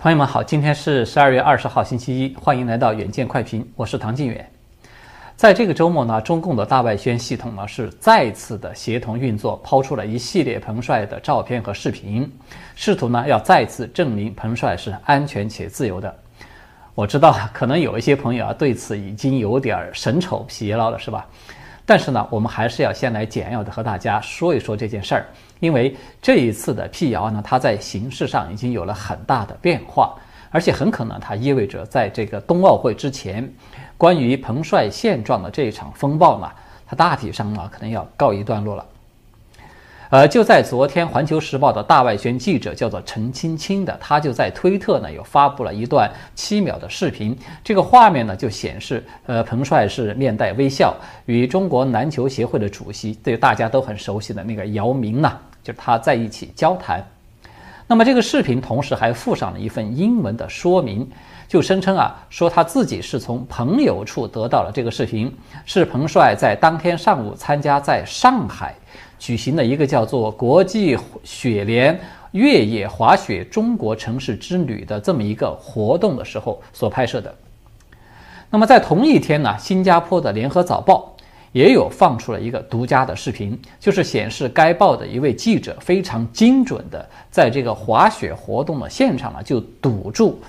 朋友们好，今天是十二月二十号，星期一，欢迎来到远见快评，我是唐晋远。在这个周末呢，中共的大外宣系统呢是再次的协同运作，抛出了一系列彭帅的照片和视频，试图呢要再次证明彭帅是安全且自由的。我知道可能有一些朋友啊对此已经有点儿审丑疲劳了，是吧？但是呢，我们还是要先来简要的和大家说一说这件事儿，因为这一次的辟谣呢，它在形式上已经有了很大的变化，而且很可能它意味着在这个冬奥会之前，关于彭帅现状的这一场风暴呢，它大体上呢可能要告一段落了。呃，就在昨天，《环球时报》的大外宣记者叫做陈青青的，他就在推特呢，有发布了一段七秒的视频。这个画面呢，就显示，呃，彭帅是面带微笑，与中国篮球协会的主席，对大家都很熟悉的那个姚明呢，就是他在一起交谈。那么这个视频同时还附上了一份英文的说明，就声称啊，说他自己是从朋友处得到了这个视频，是彭帅在当天上午参加在上海。举行的一个叫做“国际雪联越野滑雪中国城市之旅”的这么一个活动的时候所拍摄的。那么在同一天呢，新加坡的《联合早报》也有放出了一个独家的视频，就是显示该报的一位记者非常精准的在这个滑雪活动的现场呢就堵住，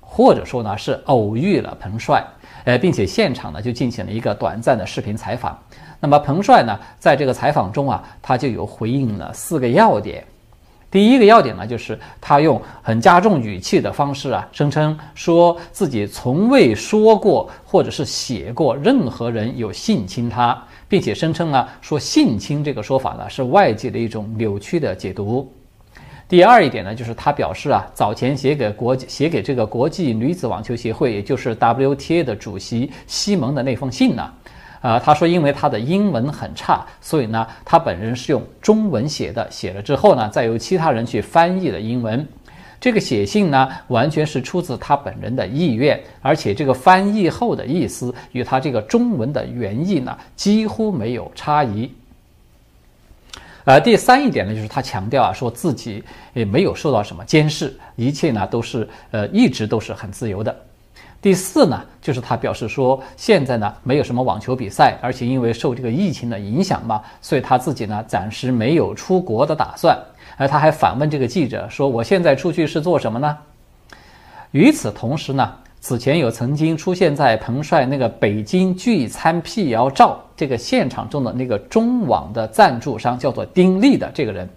或者说呢是偶遇了彭帅，呃，并且现场呢就进行了一个短暂的视频采访。那么彭帅呢，在这个采访中啊，他就有回应了四个要点。第一个要点呢，就是他用很加重语气的方式啊，声称说自己从未说过或者是写过任何人有性侵他，并且声称啊，说性侵这个说法呢是外界的一种扭曲的解读。第二一点呢，就是他表示啊，早前写给国写给这个国际女子网球协会，也就是 WTA 的主席西蒙的那封信呢。他说，因为他的英文很差，所以呢，他本人是用中文写的，写了之后呢，再由其他人去翻译的英文。这个写信呢，完全是出自他本人的意愿，而且这个翻译后的意思与他这个中文的原意呢，几乎没有差异。呃，第三一点呢，就是他强调啊，说自己也没有受到什么监视，一切呢都是呃，一直都是很自由的。第四呢，就是他表示说，现在呢没有什么网球比赛，而且因为受这个疫情的影响嘛，所以他自己呢暂时没有出国的打算。而他还反问这个记者说：“我现在出去是做什么呢？”与此同时呢，此前有曾经出现在彭帅那个北京聚餐辟谣照这个现场中的那个中网的赞助商叫做丁力的这个人。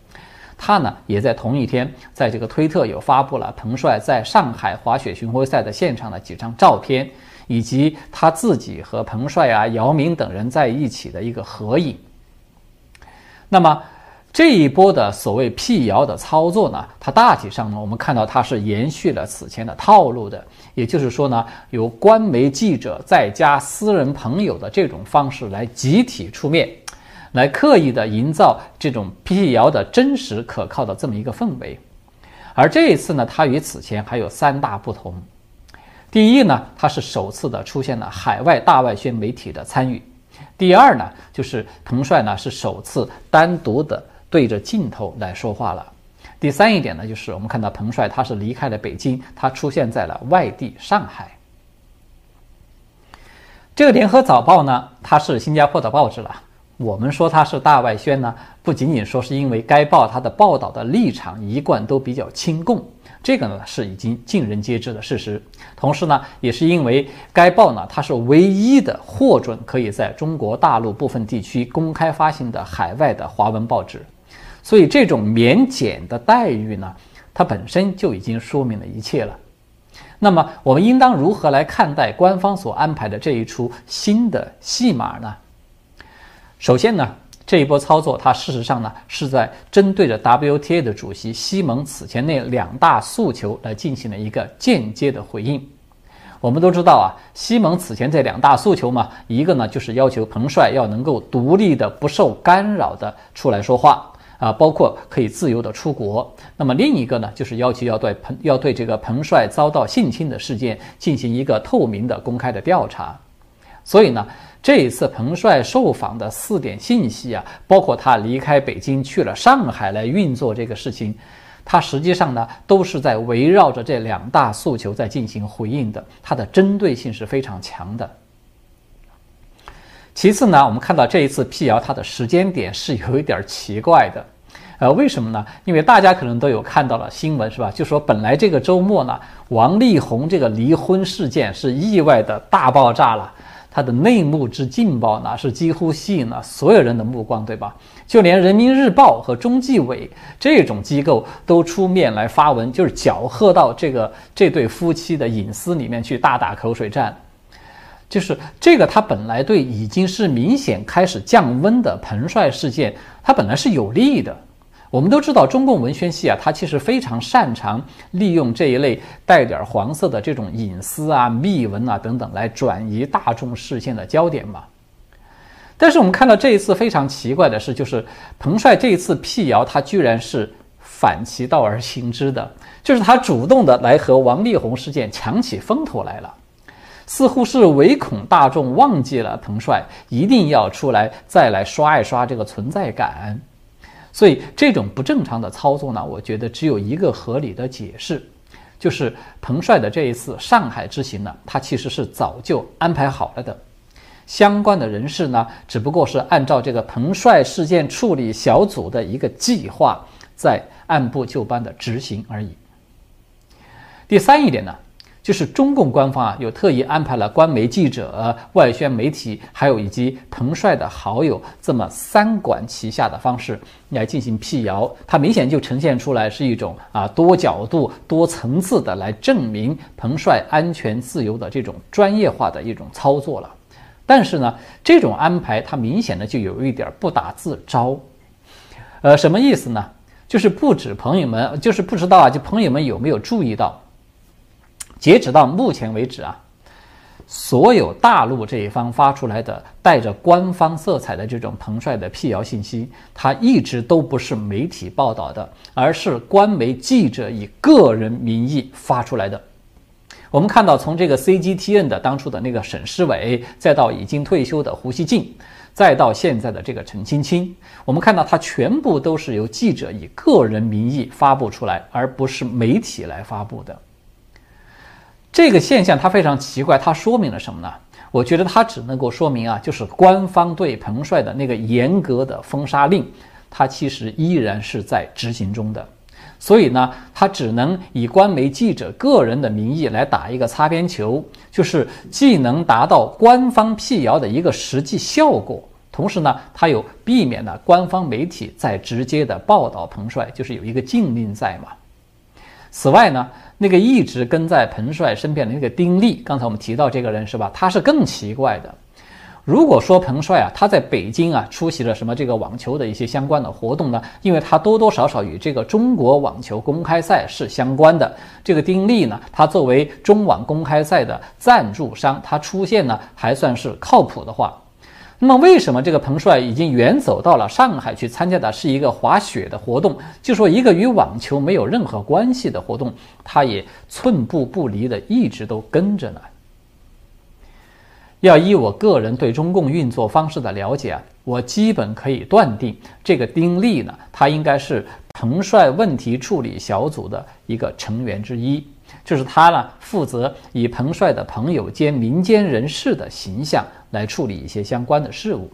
他呢，也在同一天，在这个推特有发布了彭帅在上海滑雪巡回赛的现场的几张照片，以及他自己和彭帅啊、姚明等人在一起的一个合影。那么这一波的所谓辟谣的操作呢，它大体上呢，我们看到它是延续了此前的套路的，也就是说呢，由官媒记者再加私人朋友的这种方式来集体出面。来刻意的营造这种辟谣的真实可靠的这么一个氛围，而这一次呢，它与此前还有三大不同。第一呢，它是首次的出现了海外大外宣媒体的参与；第二呢，就是彭帅呢是首次单独的对着镜头来说话了；第三一点呢，就是我们看到彭帅他是离开了北京，他出现在了外地上海。这个联合早报呢，它是新加坡的报纸了。我们说它是大外宣呢，不仅仅说是因为该报它的报道的立场一贯都比较亲共，这个呢是已经尽人皆知的事实。同时呢，也是因为该报呢它是唯一的获准可以在中国大陆部分地区公开发行的海外的华文报纸，所以这种免检的待遇呢，它本身就已经说明了一切了。那么我们应当如何来看待官方所安排的这一出新的戏码呢？首先呢，这一波操作，它事实上呢是在针对着 WTA 的主席西蒙此前那两大诉求来进行了一个间接的回应。我们都知道啊，西蒙此前这两大诉求嘛，一个呢就是要求彭帅要能够独立的、不受干扰的出来说话啊，包括可以自由的出国。那么另一个呢，就是要求要对彭要对这个彭帅遭到性侵的事件进行一个透明的、公开的调查。所以呢。这一次彭帅受访的四点信息啊，包括他离开北京去了上海来运作这个事情，它实际上呢都是在围绕着这两大诉求在进行回应的，它的针对性是非常强的。其次呢，我们看到这一次辟谣它的时间点是有一点奇怪的，呃，为什么呢？因为大家可能都有看到了新闻，是吧？就说本来这个周末呢，王力宏这个离婚事件是意外的大爆炸了，它的内幕之劲爆呢，是几乎吸引了所有人的目光，对吧？就连人民日报和中纪委这种机构都出面来发文，就是搅和到这个这对夫妻的隐私里面去，大打口水战。就是这个，它本来对已经是明显开始降温的彭帅事件，它本来是有利的。我们都知道，中共文宣系啊，它其实非常擅长利用这一类带点黄色的这种隐私啊、秘闻啊等等，来转移大众视线的焦点嘛。但是我们看到这一次非常奇怪的是，就是彭帅这一次辟谣，他居然是反其道而行之的，就是他主动的来和王力宏事件抢起风头来了。似乎是唯恐大众忘记了彭帅，一定要出来再来刷一刷这个存在感，所以这种不正常的操作呢，我觉得只有一个合理的解释，就是彭帅的这一次上海之行呢，他其实是早就安排好了的，相关的人士呢，只不过是按照这个彭帅事件处理小组的一个计划，在按部就班的执行而已。第三一点呢。就是中共官方啊，有特意安排了官媒记者、外宣媒体，还有以及彭帅的好友这么三管齐下的方式来进行辟谣，它明显就呈现出来是一种啊多角度、多层次的来证明彭帅安全自由的这种专业化的一种操作了。但是呢，这种安排它明显的就有一点不打自招，呃，什么意思呢？就是不止朋友们，就是不知道啊，就朋友们有没有注意到？截止到目前为止啊，所有大陆这一方发出来的带着官方色彩的这种彭帅的辟谣信息，它一直都不是媒体报道的，而是官媒记者以个人名义发出来的。我们看到，从这个 CGTN 的当初的那个沈世伟，再到已经退休的胡锡进，再到现在的这个陈青青，我们看到它全部都是由记者以个人名义发布出来，而不是媒体来发布的。这个现象它非常奇怪，它说明了什么呢？我觉得它只能够说明啊，就是官方对彭帅的那个严格的封杀令，它其实依然是在执行中的。所以呢，他只能以官媒记者个人的名义来打一个擦边球，就是既能达到官方辟谣的一个实际效果，同时呢，他又避免了官方媒体在直接的报道彭帅，就是有一个禁令在嘛。此外呢。那个一直跟在彭帅身边的那个丁力，刚才我们提到这个人是吧？他是更奇怪的。如果说彭帅啊，他在北京啊出席了什么这个网球的一些相关的活动呢？因为他多多少少与这个中国网球公开赛是相关的。这个丁力呢，他作为中网公开赛的赞助商，他出现呢还算是靠谱的话。那么，为什么这个彭帅已经远走到了上海去参加的是一个滑雪的活动？就说一个与网球没有任何关系的活动，他也寸步不离的一直都跟着呢。要依我个人对中共运作方式的了解啊，我基本可以断定，这个丁力呢，他应该是彭帅问题处理小组的一个成员之一。就是他呢，负责以彭帅的朋友兼民间人士的形象来处理一些相关的事务。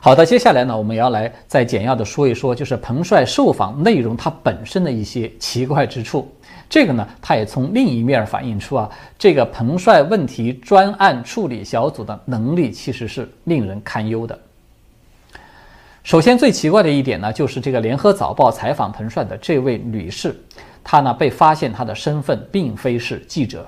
好的，接下来呢，我们要来再简要的说一说，就是彭帅受访内容它本身的一些奇怪之处。这个呢，它也从另一面反映出啊，这个彭帅问题专案处理小组的能力其实是令人堪忧的。首先，最奇怪的一点呢，就是这个联合早报采访彭帅的这位女士。她呢被发现，她的身份并非是记者。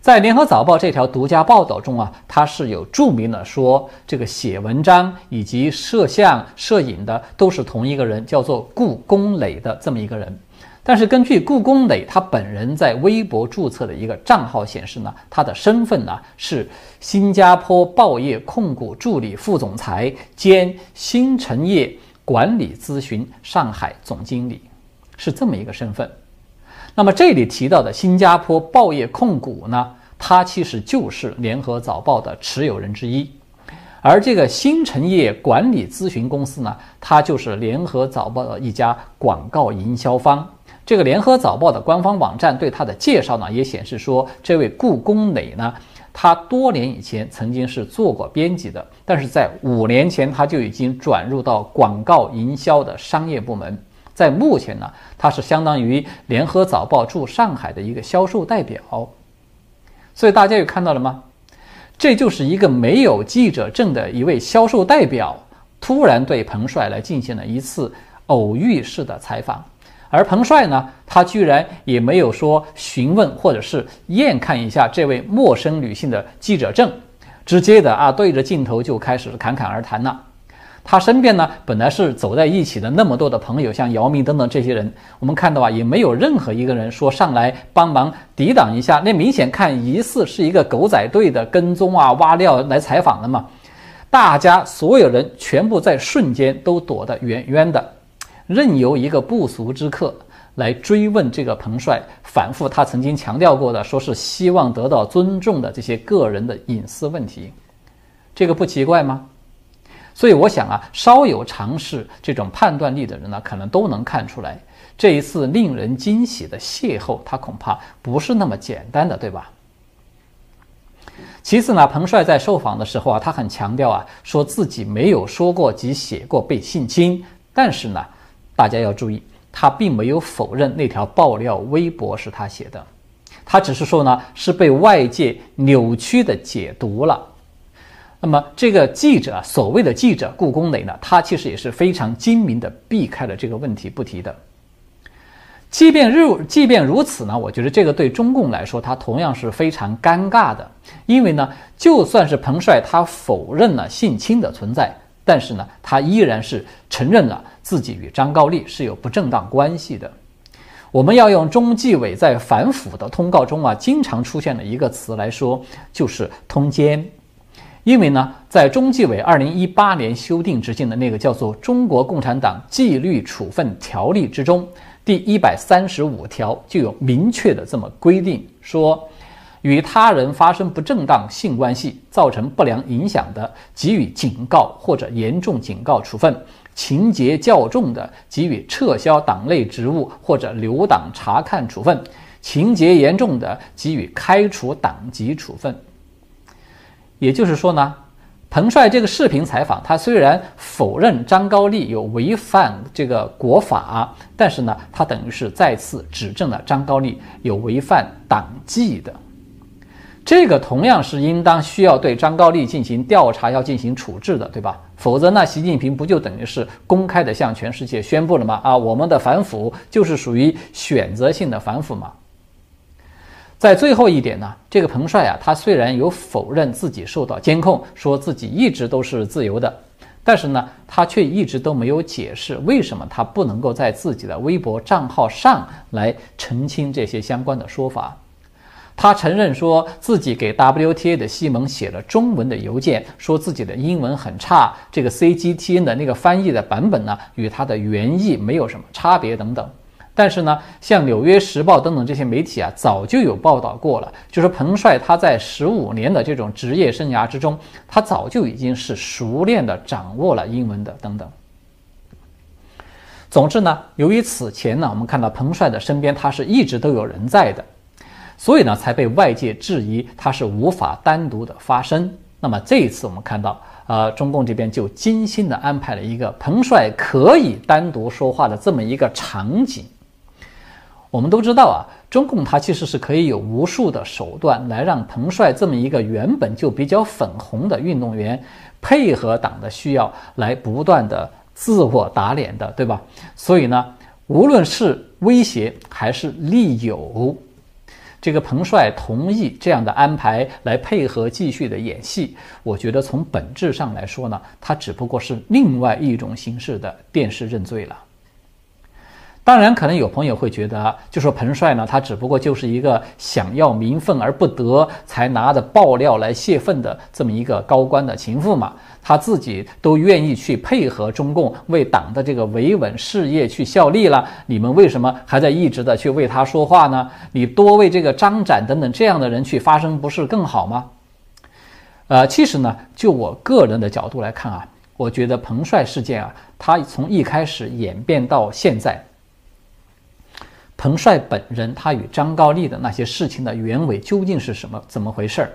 在《联合早报》这条独家报道中啊，他是有注明了说，这个写文章以及摄像、摄影的都是同一个人，叫做顾功磊的这么一个人。但是根据顾功磊他本人在微博注册的一个账号显示呢，他的身份呢是新加坡报业控股助理副总裁兼新城业管理咨询上海总经理。是这么一个身份，那么这里提到的新加坡报业控股呢，它其实就是联合早报的持有人之一，而这个新城业管理咨询公司呢，它就是联合早报的一家广告营销方。这个联合早报的官方网站对他的介绍呢，也显示说，这位顾公磊呢，他多年以前曾经是做过编辑的，但是在五年前他就已经转入到广告营销的商业部门，在目前呢，他是相当于联合早报驻上海的一个销售代表。所以大家有看到了吗？这就是一个没有记者证的一位销售代表，突然对彭帅来进行了一次偶遇式的采访，而彭帅呢，他居然也没有说询问或者是验看一下这位陌生女性的记者证，直接的啊对着镜头就开始侃侃而谈了。他身边呢，本来是走在一起的那么多的朋友，像姚明等等这些人，我们看到啊，也没有任何一个人说上来帮忙抵挡一下。那明显看疑似是一个狗仔队的跟踪啊、挖料来采访的嘛。大家所有人全部在瞬间都躲得远远的，任由一个不速之客来追问这个彭帅，反复他曾经强调过的，说是希望得到尊重的这些个人的隐私问题，这个不奇怪吗？所以我想啊，稍有尝试这种判断力的人呢，可能都能看出来，这一次令人惊喜的邂逅，他恐怕不是那么简单的，对吧？其次呢，彭帅在受访的时候啊，他很强调啊，说自己没有说过及写过被性侵，但是呢，大家要注意，他并没有否认那条爆料微博是他写的，他只是说呢，是被外界扭曲的解读了。那么这个记者，所谓的记者顾功磊呢，他其实也是非常精明的避开了这个问题不提的。即便如即便如此呢，我觉得这个对中共来说，他同样是非常尴尬的，因为呢，就算是彭帅他否认了性侵的存在，但是呢，他依然是承认了自己与张高丽是有不正当关系的。我们要用中纪委在反腐的通告中啊，经常出现的一个词来说，就是通奸。因为呢，在中纪委二零一八年修订执行的那个叫做《中国共产党纪律处分条例》之中，第一百三十五条就有明确的这么规定，说与他人发生不正当性关系造成不良影响的，给予警告或者严重警告处分；情节较重的，给予撤销党内职务或者留党察看处分；情节严重的，给予开除党籍处分。也就是说呢，彭帅这个视频采访，他虽然否认张高丽有违反这个国法，但是呢，他等于是再次指证了张高丽有违反党纪的。这个同样是应当需要对张高丽进行调查，要进行处置的，对吧？否则呢，习近平不就等于是公开的向全世界宣布了吗？啊，我们的反腐就是属于选择性的反腐嘛。在最后一点呢，这个彭帅啊，他虽然有否认自己受到监控，说自己一直都是自由的，但是呢，他却一直都没有解释为什么他不能够在自己的微博账号上来澄清这些相关的说法。他承认说自己给 WTA 的西蒙写了中文的邮件，说自己的英文很差，这个 CGTN 的那个翻译的版本呢，与他的原意没有什么差别等等。但是呢，像《纽约时报》等等这些媒体啊，早就有报道过了，就是彭帅他在十五年的这种职业生涯之中，他早就已经是熟练的掌握了英文的等等。总之呢，由于此前呢，我们看到彭帅的身边他是一直都有人在的，所以呢，才被外界质疑他是无法单独的发声。那么这一次我们看到，呃，中共这边就精心的安排了一个彭帅可以单独说话的这么一个场景。我们都知道啊，中共它其实是可以有无数的手段来让彭帅这么一个原本就比较粉红的运动员，配合党的需要来不断的自我打脸的，对吧？所以呢，无论是威胁还是利诱，这个彭帅同意这样的安排来配合继续的演戏，我觉得从本质上来说呢，它只不过是另外一种形式的电视认罪了。当然，可能有朋友会觉得，就说彭帅呢，他只不过就是一个想要名分而不得，才拿着爆料来泄愤的这么一个高官的情妇嘛。他自己都愿意去配合中共为党的这个维稳事业去效力了，你们为什么还在一直的去为他说话呢？你多为这个张展等等这样的人去发声，不是更好吗？呃，其实呢，就我个人的角度来看啊，我觉得彭帅事件啊，他从一开始演变到现在，彭帅本人他与张高丽的那些事情的原委究竟是什么，怎么回事儿？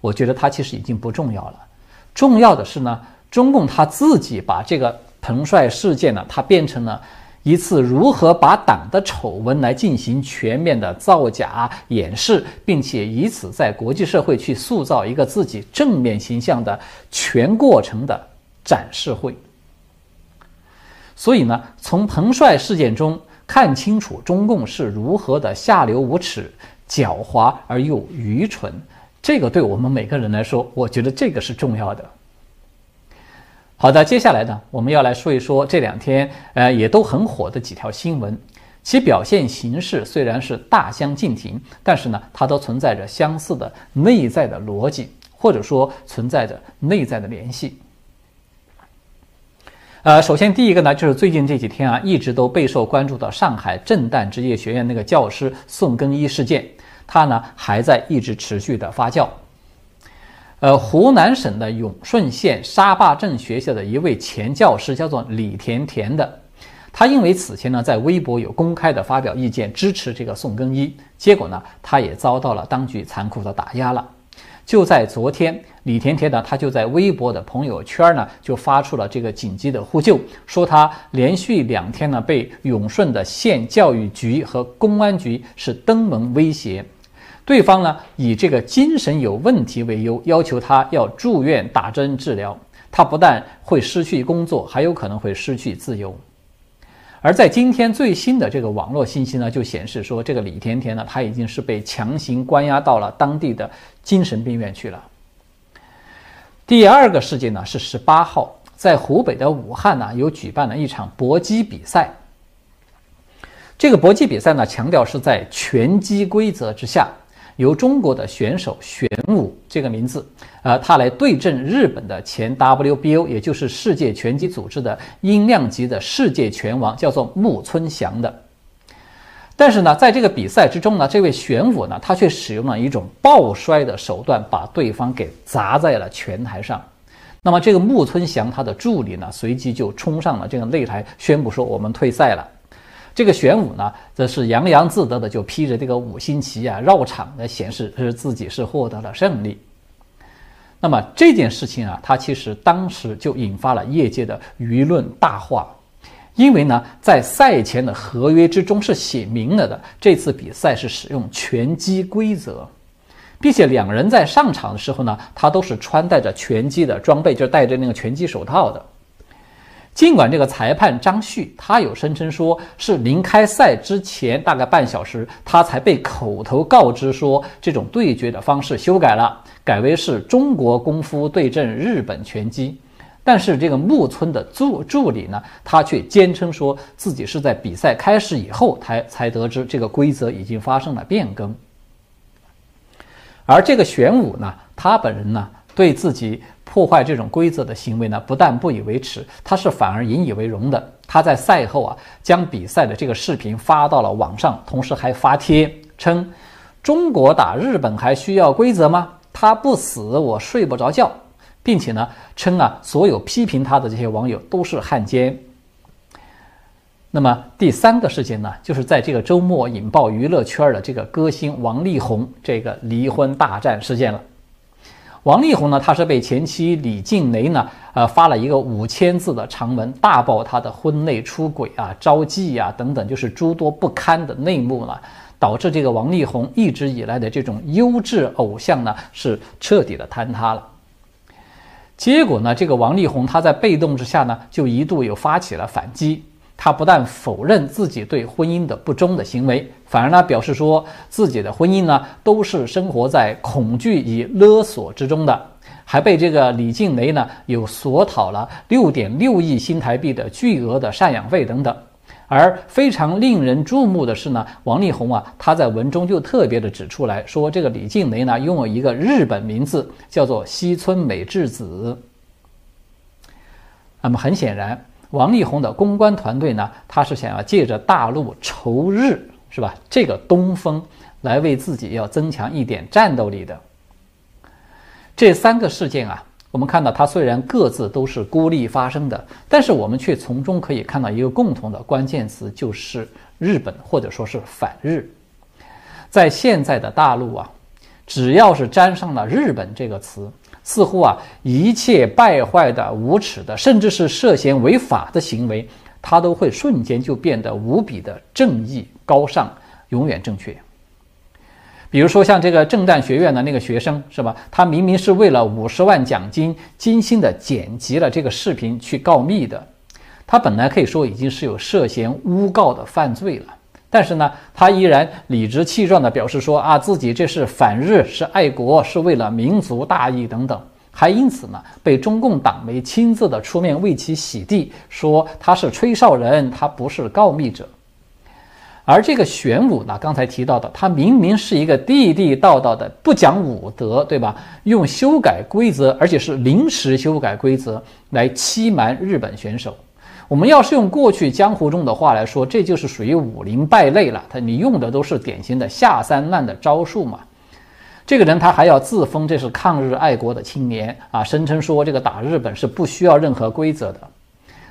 我觉得他其实已经不重要了，重要的是呢，中共他自己把这个彭帅事件呢，它变成了一次如何把党的丑闻来进行全面的造假掩饰，并且以此在国际社会去塑造一个自己正面形象的全过程的展示会。所以呢，从彭帅事件中看清楚中共是如何的下流无耻、狡猾而又愚蠢。这个对我们每个人来说，我觉得这个是重要的。好的，接下来呢，我们要来说一说这两天呃也都很火的几条新闻，其表现形式虽然是大相径庭，但是呢，它都存在着相似的内在的逻辑，或者说存在着内在的联系。呃，首先第一个呢，就是最近这几天啊，一直都备受关注的上海震旦职业学院那个教师宋更一事件。它呢还在一直持续的发酵。呃，湖南省的永顺县沙坝镇学校的一位前教师叫做李甜甜的，他因为此前呢在微博有公开的发表意见支持这个宋更一，结果呢他也遭到了当局残酷的打压了。就在昨天，李甜甜呢他就在微博的朋友圈呢就发出了这个紧急的呼救，说他连续两天呢被永顺的县教育局和公安局是登门威胁。对方呢以这个精神有问题为由，要求他要住院打针治疗。他不但会失去工作，还有可能会失去自由。而在今天最新的这个网络信息呢，就显示说，这个李甜甜呢，他已经是被强行关押到了当地的精神病院去了。第二个事件呢，是十八号在湖北的武汉呢，有举办了一场搏击比赛。这个搏击比赛呢，强调是在拳击规则之下。由中国的选手玄武这个名字，呃，他来对阵日本的前 WBO，也就是世界拳击组织的音量级的世界拳王，叫做木村翔的。但是呢，在这个比赛之中呢，这位玄武呢，他却使用了一种抱摔的手段，把对方给砸在了拳台上。那么这个木村翔他的助理呢，随即就冲上了这个擂台，宣布说：“我们退赛了。”这个玄武呢，则是洋洋自得的就披着这个五星旗啊，绕场的显示是自己是获得了胜利。那么这件事情啊，它其实当时就引发了业界的舆论大化，因为呢，在赛前的合约之中是写明了的，这次比赛是使用拳击规则，并且两人在上场的时候呢，他都是穿戴着拳击的装备，就是戴着那个拳击手套的。尽管这个裁判张旭，他有声称说是临开赛之前大概半小时，他才被口头告知说这种对决的方式修改了，改为是中国功夫对阵日本拳击。但是这个木村的助助理呢，他却坚称说自己是在比赛开始以后才才得知这个规则已经发生了变更。而这个玄武呢，他本人呢，对自己。破坏这种规则的行为呢，不但不以为耻，他是反而引以为荣的。他在赛后啊，将比赛的这个视频发到了网上，同时还发帖称：“中国打日本还需要规则吗？他不死我睡不着觉。”并且呢，称啊，所有批评他的这些网友都是汉奸。那么第三个事件呢，就是在这个周末引爆娱乐圈的这个歌星王力宏这个离婚大战事件了。王力宏呢，他是被前妻李静蕾呢，呃，发了一个五千字的长文，大爆他的婚内出轨啊、招妓啊等等，就是诸多不堪的内幕了，导致这个王力宏一直以来的这种优质偶像呢，是彻底的坍塌了。结果呢，这个王力宏他在被动之下呢，就一度又发起了反击。他不但否认自己对婚姻的不忠的行为，反而呢表示说自己的婚姻呢都是生活在恐惧与勒索之中的，还被这个李静蕾呢有索讨了六点六亿新台币的巨额的赡养费等等。而非常令人注目的是呢，王力宏啊他在文中就特别的指出来说，这个李静蕾呢拥有一个日本名字，叫做西村美智子。那么很显然。王力宏的公关团队呢，他是想要借着大陆仇日，是吧？这个东风来为自己要增强一点战斗力的。这三个事件啊，我们看到它虽然各自都是孤立发生的，但是我们却从中可以看到一个共同的关键词，就是日本或者说是反日。在现在的大陆啊，只要是沾上了“日本”这个词，似乎啊一切败坏的、无耻的，甚至是涉嫌违法的行为，它都会瞬间就变得无比的正义、高尚、永远正确。比如说，像这个正旦学院的那个学生，是吧？他明明是为了五十万奖金，精心的剪辑了这个视频去告密的。他本来可以说已经是有涉嫌诬告的犯罪了，但是呢，他依然理直气壮地表示说啊，自己这是反日，是爱国，是为了民族大义等等，还因此呢，被中共党媒亲自的出面为其洗地，说他是吹哨人，他不是告密者。而这个玄武呢，刚才提到的，他明明是一个地地道道的不讲武德，对吧？用修改规则，而且是临时修改规则来欺瞒日本选手。我们要是用过去江湖中的话来说，这就是属于武林败类了。他你用的都是典型的下三滥的招数嘛。这个人他还要自封这是抗日爱国的青年啊，声称说这个打日本是不需要任何规则的。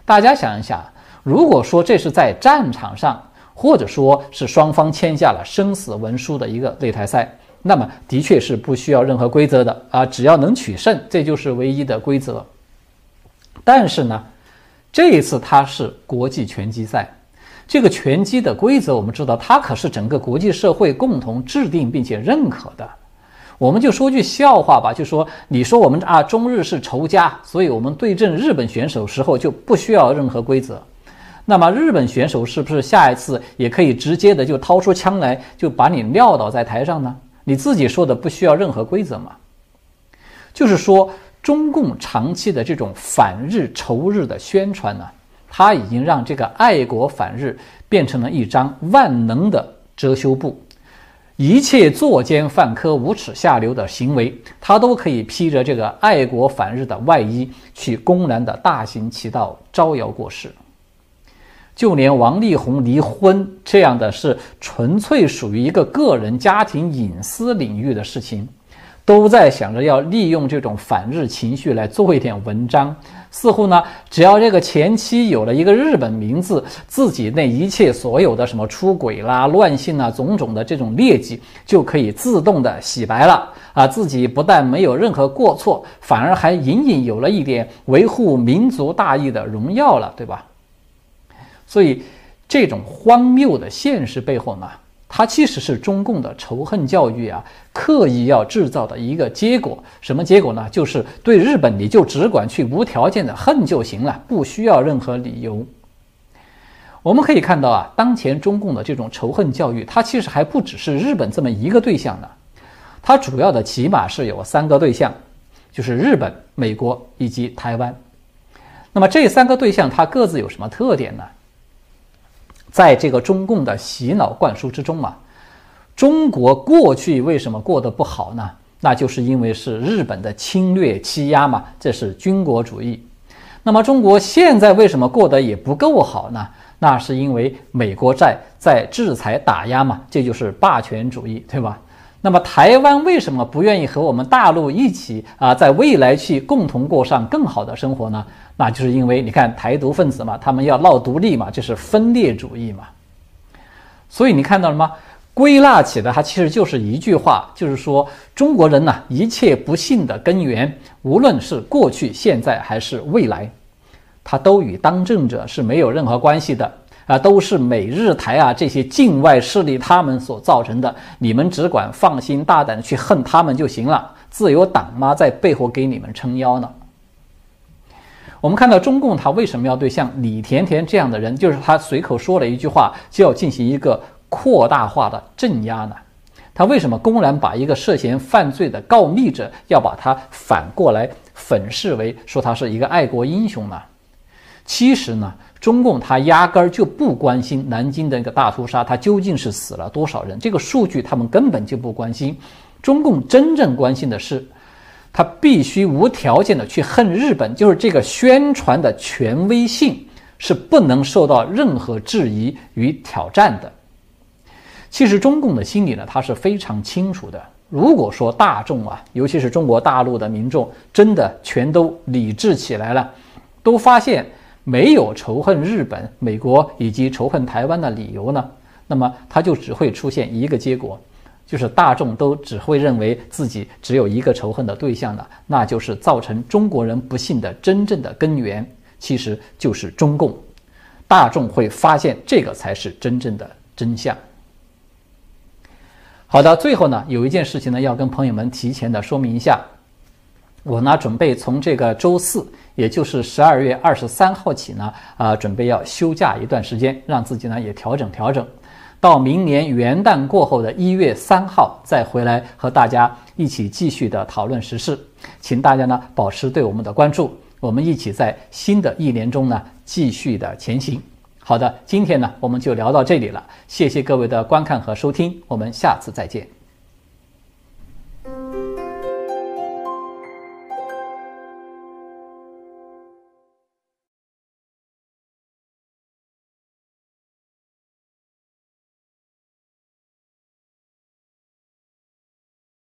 大家想一想，如果说这是在战场上，或者说是双方签下了生死文书的一个擂台赛，那么的确是不需要任何规则的啊，只要能取胜，这就是唯一的规则。但是呢，这一次它是国际拳击赛，这个拳击的规则我们知道，它可是整个国际社会共同制定并且认可的。我们就说句笑话吧，就说你说我们啊中日是仇家，所以我们对阵日本选手时候就不需要任何规则。那么日本选手是不是下一次也可以直接的就掏出枪来就把你撂倒在台上呢？你自己说的不需要任何规则吗？就是说，中共长期的这种反日仇日的宣传呢，它已经让这个爱国反日变成了一张万能的遮羞布，一切作奸犯科、无耻下流的行为，它都可以披着这个爱国反日的外衣去公然的大行其道、招摇过市。就连王力宏离婚这样的是纯粹属于一个个人家庭隐私领域的事情，都在想着要利用这种反日情绪来做一点文章。似乎呢，只要这个前妻有了一个日本名字，自己那一切所有的什么出轨啦、乱性啊、种种的这种劣迹，就可以自动的洗白了啊！自己不但没有任何过错，反而还隐隐有了一点维护民族大义的荣耀了，对吧？所以，这种荒谬的现实背后呢，它其实是中共的仇恨教育啊，刻意要制造的一个结果。什么结果呢？就是对日本你就只管去无条件的恨就行了，不需要任何理由。我们可以看到啊，当前中共的这种仇恨教育，它其实还不只是日本这么一个对象呢，它主要的起码是有三个对象，就是日本、美国以及台湾。那么这三个对象，它各自有什么特点呢？在这个中共的洗脑灌输之中啊，中国过去为什么过得不好呢？那就是因为是日本的侵略欺压嘛，这是军国主义。那么中国现在为什么过得也不够好呢？那是因为美国在在制裁打压嘛，这就是霸权主义，对吧？那么台湾为什么不愿意和我们大陆一起啊，在未来去共同过上更好的生活呢？那就是因为你看台独分子嘛，他们要闹独立嘛，就是分裂主义嘛。所以你看到了吗？归纳起来，它其实就是一句话，就是说中国人呢，一切不幸的根源，无论是过去、现在还是未来，它都与当政者是没有任何关系的。啊，都是美日台啊这些境外势力他们所造成的，你们只管放心大胆的去恨他们就行了。自由党妈，在背后给你们撑腰呢。我们看到中共他为什么要对像李甜甜这样的人，就是他随口说了一句话就要进行一个扩大化的镇压呢？他为什么公然把一个涉嫌犯罪的告密者要把他反过来粉饰为说他是一个爱国英雄呢？其实呢？中共他压根儿就不关心南京的那个大屠杀，他究竟是死了多少人？这个数据他们根本就不关心。中共真正关心的是，他必须无条件的去恨日本，就是这个宣传的权威性是不能受到任何质疑与挑战的。其实中共的心里呢，他是非常清楚的，如果说大众啊，尤其是中国大陆的民众，真的全都理智起来了，都发现没有仇恨日本、美国以及仇恨台湾的理由呢，那么它就只会出现一个结果，就是大众都只会认为自己只有一个仇恨的对象了，那就是造成中国人不幸的真正的根源，其实就是中共。大众会发现这个才是真正的真相。好的，最后呢，有一件事情呢，要跟朋友们提前的说明一下。我呢，准备从这个周四，也就是十二月二十三号起呢，啊，准备要休假一段时间，让自己呢也调整调整，到明年元旦过后的一月三号再回来和大家一起继续的讨论时事。请大家呢保持对我们的关注，我们一起在新的一年中呢继续的前行。好的，今天呢我们就聊到这里了，谢谢各位的观看和收听，我们下次再见。